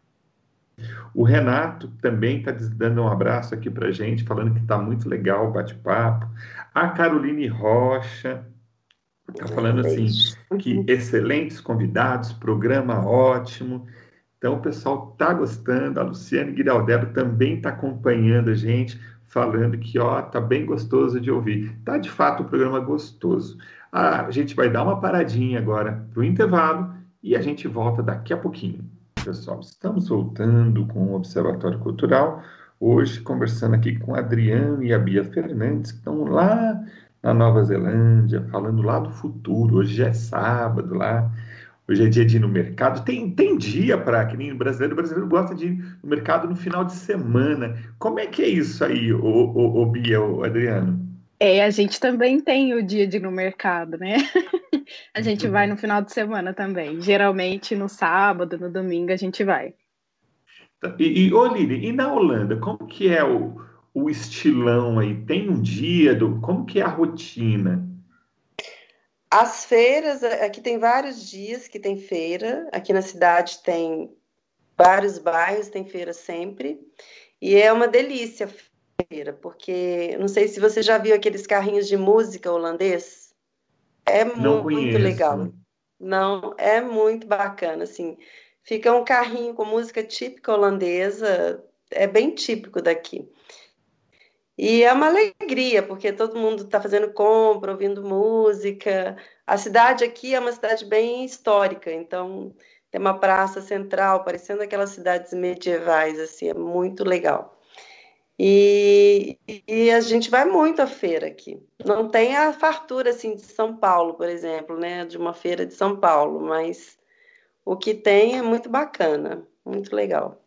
O Renato também está dando um abraço aqui para gente, falando que está muito legal o bate-papo. A Caroline Rocha está falando assim que excelentes convidados, programa ótimo. Então o pessoal está gostando. A Luciane Guiraldello também está acompanhando a gente, falando que ó tá bem gostoso de ouvir. Tá de fato o programa gostoso. Ah, a gente vai dar uma paradinha agora para o intervalo e a gente volta daqui a pouquinho. Pessoal, estamos voltando com o Observatório Cultural Hoje, conversando aqui com Adriano e a Bia Fernandes, que estão lá na Nova Zelândia, falando lá do futuro. Hoje é sábado lá. Hoje é dia de ir no mercado. Tem, tem dia para que nem o brasileiro. O brasileiro gosta de ir no mercado no final de semana. Como é que é isso aí, o, o, o Bia, o Adriano? É, a gente também tem o dia de ir no mercado, né? a gente vai no final de semana também. Geralmente no sábado, no domingo a gente vai. E, e ô Lili, e na Holanda, como que é o, o estilão aí? Tem um dia, do, como que é a rotina? As feiras, aqui tem vários dias que tem feira. Aqui na cidade tem vários bairros, tem feira sempre. E é uma delícia a feira, porque não sei se você já viu aqueles carrinhos de música holandês. É muito conheço. legal. Não, é muito bacana, assim. Fica um carrinho com música típica holandesa, é bem típico daqui. E é uma alegria, porque todo mundo está fazendo compra, ouvindo música. A cidade aqui é uma cidade bem histórica, então tem uma praça central, parecendo aquelas cidades medievais, assim, é muito legal. E, e, a gente vai muito à feira aqui. Não tem a fartura assim de São Paulo, por exemplo, né, de uma feira de São Paulo, mas o que tem é muito bacana, muito legal.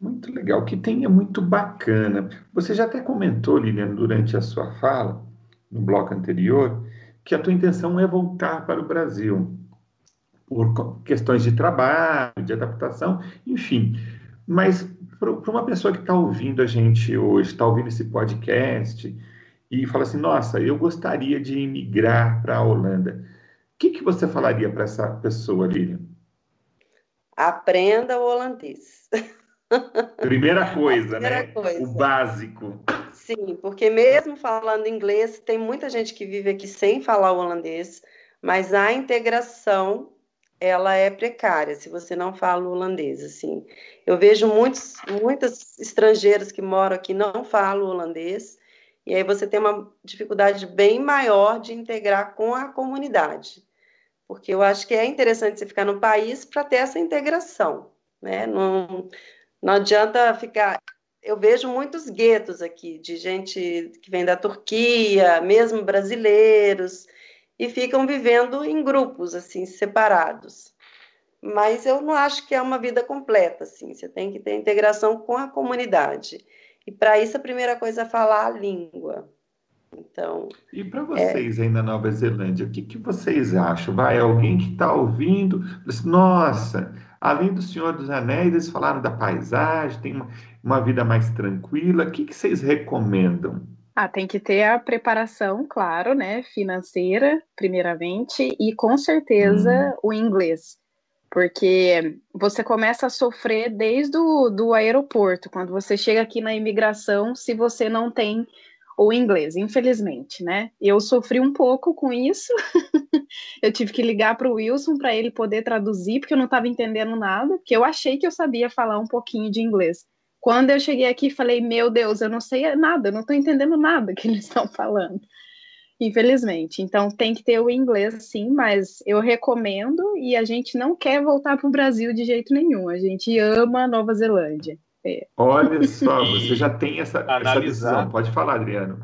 Muito legal. O que tem é muito bacana. Você já até comentou, Lilian, durante a sua fala, no bloco anterior, que a tua intenção é voltar para o Brasil por questões de trabalho, de adaptação, enfim. Mas para uma pessoa que está ouvindo a gente hoje, está ouvindo esse podcast e fala assim: nossa, eu gostaria de imigrar para a Holanda. O que, que você falaria para essa pessoa, Lilian? Aprenda o holandês. Primeira coisa, Primeira né? Coisa. O básico. Sim, porque mesmo falando inglês, tem muita gente que vive aqui sem falar o holandês, mas a integração ela é precária se você não fala holandês, assim. Eu vejo muitos, muitas estrangeiras que moram aqui não falam holandês, e aí você tem uma dificuldade bem maior de integrar com a comunidade porque eu acho que é interessante você ficar no país para ter essa integração, né? Não, não adianta ficar. Eu vejo muitos guetos aqui de gente que vem da Turquia, mesmo brasileiros, e ficam vivendo em grupos assim separados. Mas eu não acho que é uma vida completa, assim. Você tem que ter integração com a comunidade. E para isso a primeira coisa é falar a língua. Então. E para é vocês é... aí na Nova Zelândia, o que, que vocês acham? Vai, alguém que está ouvindo, nossa, além do Senhor dos Anéis, eles falaram da paisagem, tem uma, uma vida mais tranquila. O que, que vocês recomendam? Ah, tem que ter a preparação, claro, né, financeira, primeiramente, e com certeza hum. o inglês. Porque você começa a sofrer desde o do aeroporto, quando você chega aqui na imigração, se você não tem ou inglês, infelizmente, né? Eu sofri um pouco com isso. eu tive que ligar para o Wilson para ele poder traduzir, porque eu não estava entendendo nada, porque eu achei que eu sabia falar um pouquinho de inglês. Quando eu cheguei aqui, falei: Meu Deus, eu não sei nada, eu não estou entendendo nada que eles estão falando. Infelizmente. Então, tem que ter o inglês, sim, mas eu recomendo e a gente não quer voltar para o Brasil de jeito nenhum. A gente ama a Nova Zelândia. É. Olha só, você já tem essa, analisar, essa decisão. Pode falar, Adriano.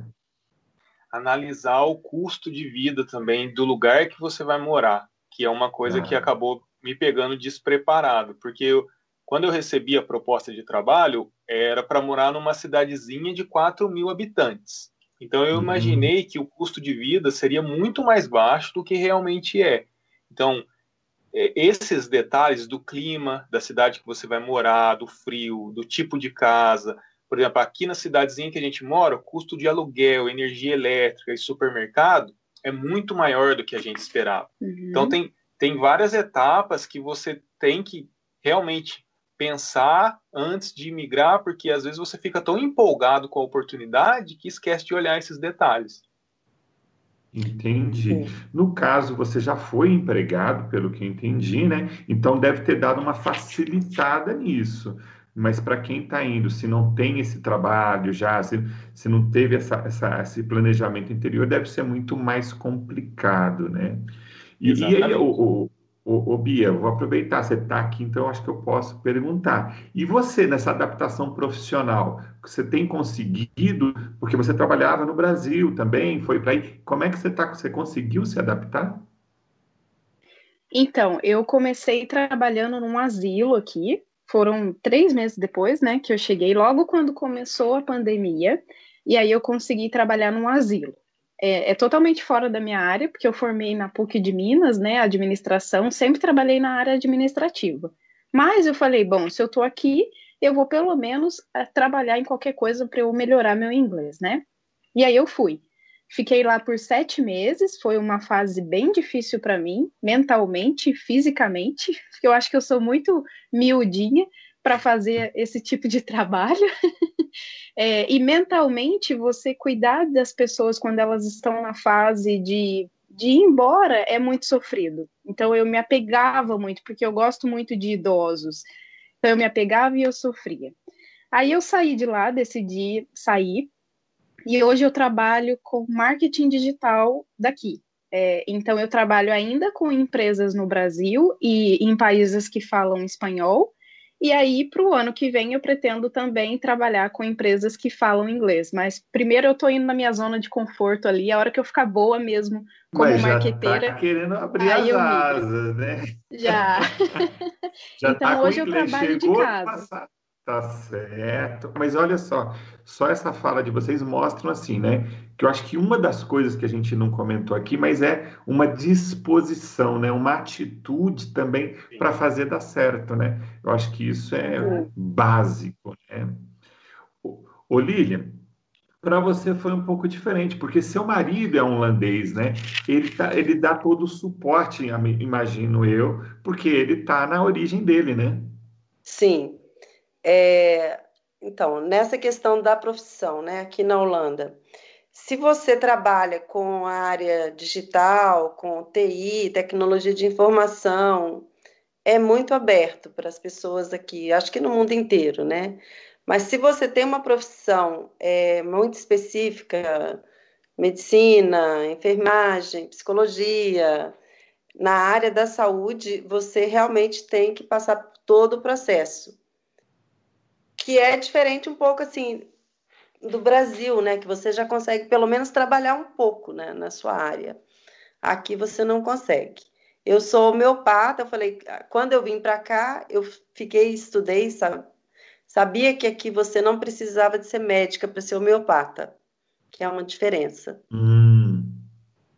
Analisar o custo de vida também do lugar que você vai morar. que é uma coisa ah. que acabou me pegando despreparado, porque eu, quando eu recebi a proposta de trabalho, era para morar numa cidadezinha de 4 mil habitantes. Então eu uhum. imaginei que o custo de vida seria muito mais baixo do que realmente é. Então, é, esses detalhes do clima, da cidade que você vai morar, do frio, do tipo de casa. Por exemplo, aqui na cidadezinha que a gente mora, o custo de aluguel, energia elétrica e supermercado é muito maior do que a gente esperava. Uhum. Então, tem, tem várias etapas que você tem que realmente pensar antes de migrar, porque às vezes você fica tão empolgado com a oportunidade que esquece de olhar esses detalhes. Entendi. No caso, você já foi empregado, pelo que entendi, né? Então deve ter dado uma facilitada nisso. Mas para quem está indo, se não tem esse trabalho já, se, se não teve essa, essa, esse planejamento interior, deve ser muito mais complicado, né? E, e aí, o, o, Ô, ô, Bia, vou aproveitar, você está aqui, então acho que eu posso perguntar. E você, nessa adaptação profissional, você tem conseguido, porque você trabalhava no Brasil também, foi para aí, como é que você está? Você conseguiu se adaptar? Então, eu comecei trabalhando num asilo aqui, foram três meses depois, né, que eu cheguei, logo quando começou a pandemia, e aí eu consegui trabalhar num asilo é, é, totalmente fora da minha área, porque eu formei na PUC de Minas, né, administração, sempre trabalhei na área administrativa. Mas eu falei, bom, se eu estou aqui, eu vou pelo menos é, trabalhar em qualquer coisa para eu melhorar meu inglês, né? E aí eu fui. Fiquei lá por sete meses, foi uma fase bem difícil para mim, mentalmente, fisicamente. Eu acho que eu sou muito miudinha para fazer esse tipo de trabalho. É, e mentalmente, você cuidar das pessoas quando elas estão na fase de, de ir embora é muito sofrido. Então, eu me apegava muito, porque eu gosto muito de idosos. Então, eu me apegava e eu sofria. Aí, eu saí de lá, decidi sair. E hoje eu trabalho com marketing digital daqui. É, então, eu trabalho ainda com empresas no Brasil e em países que falam espanhol e aí, para o ano que vem, eu pretendo também trabalhar com empresas que falam inglês. Mas primeiro eu estou indo na minha zona de conforto ali, a hora que eu ficar boa mesmo como Mas já tá marqueteira. Tá querendo abrir as asas, né? Já. já então tá hoje eu trabalho de casa. Tá certo. Mas olha só, só essa fala de vocês mostram assim, né? Que eu acho que uma das coisas que a gente não comentou aqui, mas é uma disposição, né? Uma atitude também para fazer dar certo, né? Eu acho que isso é, é. básico, né? Ô, Lilian, para você foi um pouco diferente, porque seu marido é um holandês, né? Ele, tá, ele dá todo o suporte, imagino eu, porque ele está na origem dele, né? Sim, é, então, nessa questão da profissão, né, aqui na Holanda, se você trabalha com a área digital, com TI, tecnologia de informação, é muito aberto para as pessoas aqui, acho que no mundo inteiro, né? Mas se você tem uma profissão é, muito específica, medicina, enfermagem, psicologia, na área da saúde, você realmente tem que passar por todo o processo que é diferente um pouco assim do Brasil, né? Que você já consegue pelo menos trabalhar um pouco, né, na sua área. Aqui você não consegue. Eu sou homeopata, eu falei, quando eu vim para cá, eu fiquei, estudei, sabe? Sabia que aqui você não precisava de ser médica para ser homeopata, que é uma diferença. Hum.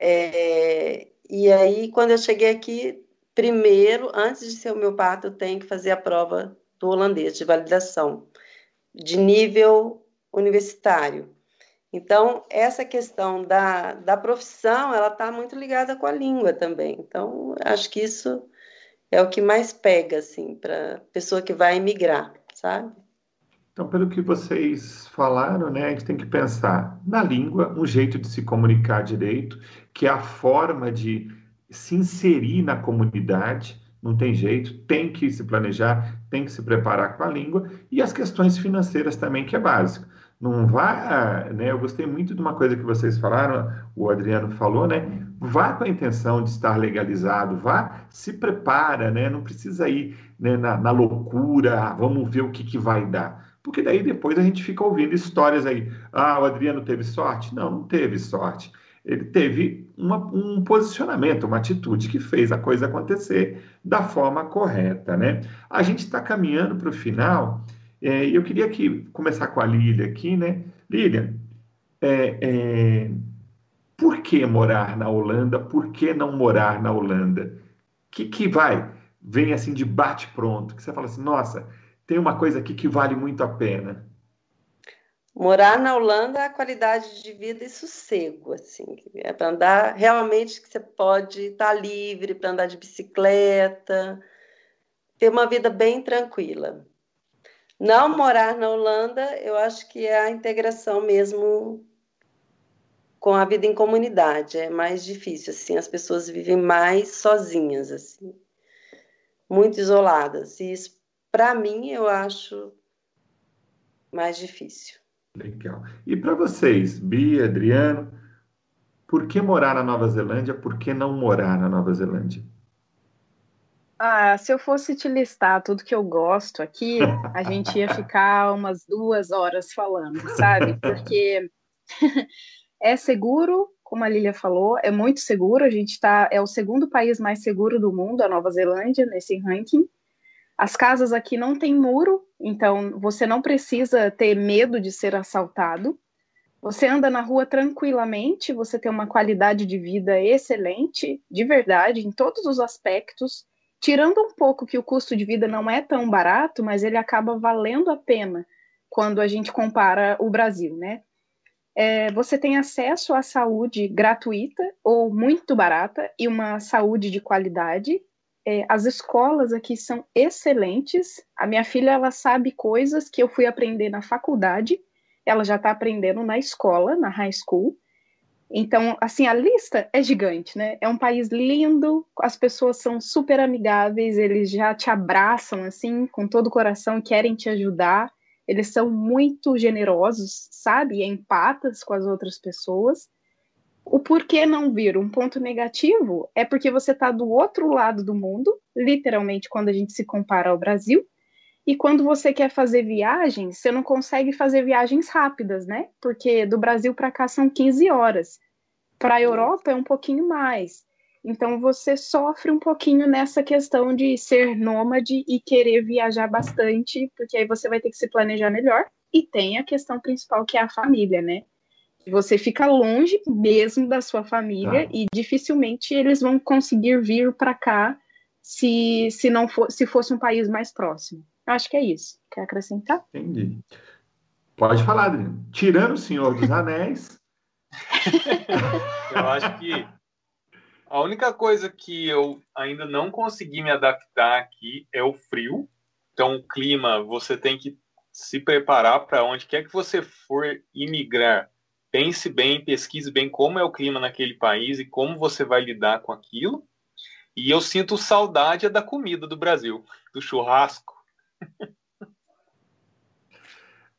É, e aí, quando eu cheguei aqui, primeiro, antes de ser homeopata, eu tenho que fazer a prova do holandês de validação de nível universitário. Então, essa questão da, da profissão, ela está muito ligada com a língua também. Então, acho que isso é o que mais pega, assim, para pessoa que vai emigrar, sabe? Então, pelo que vocês falaram, né, a gente tem que pensar na língua, um jeito de se comunicar direito, que é a forma de se inserir na comunidade, não tem jeito, tem que se planejar, tem que se preparar com a língua e as questões financeiras também, que é básico. Não vá, né? Eu gostei muito de uma coisa que vocês falaram, o Adriano falou, né? Vá com a intenção de estar legalizado, vá, se prepara, né? Não precisa ir né, na, na loucura, ah, vamos ver o que, que vai dar. Porque daí depois a gente fica ouvindo histórias aí. Ah, o Adriano teve sorte? Não, não teve sorte ele teve uma, um posicionamento, uma atitude que fez a coisa acontecer da forma correta, né? A gente está caminhando para o final é, eu queria aqui começar com a Lília aqui, né? Lília, é, é, por que morar na Holanda? Por que não morar na Holanda? Que que vai vem assim de bate pronto que você fala assim, nossa, tem uma coisa aqui que vale muito a pena. Morar na Holanda a qualidade de vida e sossego, assim, é para andar realmente que você pode estar livre para andar de bicicleta, ter uma vida bem tranquila. Não morar na Holanda, eu acho que é a integração mesmo com a vida em comunidade, é mais difícil, assim, as pessoas vivem mais sozinhas, assim, muito isoladas. E isso, para mim, eu acho mais difícil. Legal. E para vocês, Bia, Adriano, por que morar na Nova Zelândia? Por que não morar na Nova Zelândia? Ah, se eu fosse te listar tudo que eu gosto aqui, a gente ia ficar umas duas horas falando, sabe? Porque é seguro, como a Lilia falou, é muito seguro. A gente tá, é o segundo país mais seguro do mundo, a Nova Zelândia, nesse ranking. As casas aqui não têm muro, então você não precisa ter medo de ser assaltado. Você anda na rua tranquilamente, você tem uma qualidade de vida excelente, de verdade, em todos os aspectos. Tirando um pouco que o custo de vida não é tão barato, mas ele acaba valendo a pena quando a gente compara o Brasil, né? É, você tem acesso à saúde gratuita ou muito barata e uma saúde de qualidade é, as escolas aqui são excelentes. A minha filha ela sabe coisas que eu fui aprender na faculdade, ela já está aprendendo na escola, na high school. Então, assim, a lista é gigante, né? É um país lindo, as pessoas são super amigáveis, eles já te abraçam, assim, com todo o coração, querem te ajudar. Eles são muito generosos, sabe? Empatas com as outras pessoas. O porquê não vir um ponto negativo é porque você está do outro lado do mundo, literalmente, quando a gente se compara ao Brasil, e quando você quer fazer viagens, você não consegue fazer viagens rápidas, né? Porque do Brasil para cá são 15 horas. Para a Europa é um pouquinho mais. Então você sofre um pouquinho nessa questão de ser nômade e querer viajar bastante, porque aí você vai ter que se planejar melhor. E tem a questão principal que é a família, né? Você fica longe mesmo da sua família ah. e dificilmente eles vão conseguir vir para cá se, se não for, se fosse um país mais próximo. Acho que é isso. Quer acrescentar? Entendi. Pode falar, Adriano. Tirando o Senhor dos Anéis. eu acho que a única coisa que eu ainda não consegui me adaptar aqui é o frio. Então, o clima, você tem que se preparar para onde quer que você for imigrar pense bem, pesquise bem como é o clima naquele país e como você vai lidar com aquilo. E eu sinto saudade da comida do Brasil, do churrasco.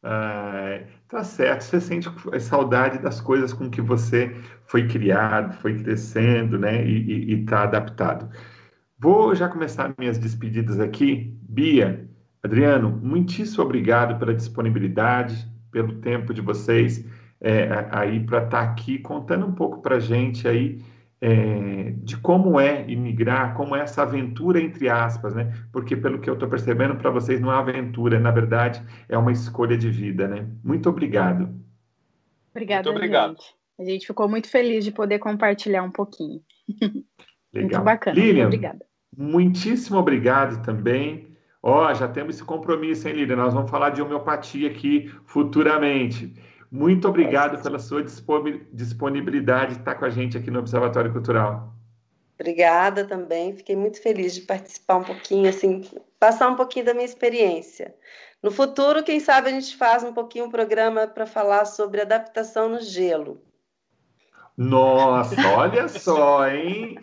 Ah, tá certo, você sente saudade das coisas com que você foi criado, foi crescendo, né, e está adaptado. Vou já começar minhas despedidas aqui. Bia, Adriano, muitíssimo obrigado pela disponibilidade, pelo tempo de vocês é, aí para estar tá aqui contando um pouco para a gente aí é, de como é imigrar, como é essa aventura entre aspas, né? Porque pelo que eu estou percebendo para vocês não é aventura, na verdade é uma escolha de vida, né? Muito obrigado. Obrigada, muito obrigado. Gente. A gente ficou muito feliz de poder compartilhar um pouquinho. Legal. Muito bacana. Lilian, obrigada. Muitíssimo obrigado também. Ó, oh, já temos esse compromisso, hein, Lilian? Nós vamos falar de homeopatia aqui futuramente. Muito obrigado pela sua disponibilidade de estar com a gente aqui no Observatório Cultural. Obrigada também, fiquei muito feliz de participar um pouquinho, assim, passar um pouquinho da minha experiência. No futuro, quem sabe a gente faz um pouquinho um programa para falar sobre adaptação no gelo. Nossa, olha só, hein?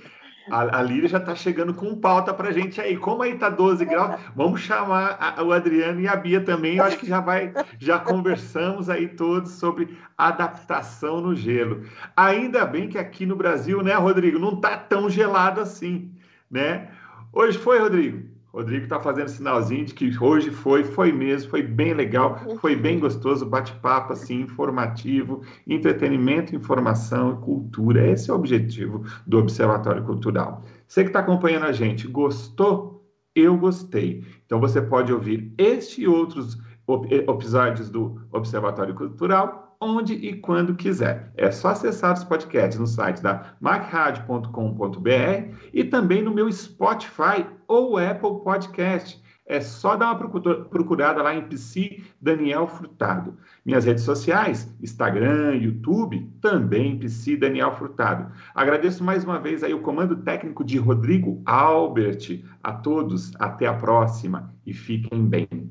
A, a já está chegando com pauta para gente aí. Como aí está 12 graus, vamos chamar a, o Adriano e a Bia também. Eu acho que já vai, já conversamos aí todos sobre adaptação no gelo. Ainda bem que aqui no Brasil, né, Rodrigo, não está tão gelado assim, né? Hoje foi, Rodrigo? Rodrigo está fazendo sinalzinho de que hoje foi, foi mesmo, foi bem legal, foi bem gostoso, bate-papo assim, informativo, entretenimento, informação e cultura. Esse é o objetivo do Observatório Cultural. Você que está acompanhando a gente, gostou? Eu gostei. Então você pode ouvir este e outros episódios do Observatório Cultural onde e quando quiser. É só acessar os podcasts no site da macradio.com.br e também no meu Spotify ou Apple Podcast. É só dar uma procurada lá em PC Daniel Furtado. Minhas redes sociais, Instagram, YouTube, também PC Daniel Furtado. Agradeço mais uma vez aí o comando técnico de Rodrigo Albert. A todos, até a próxima e fiquem bem.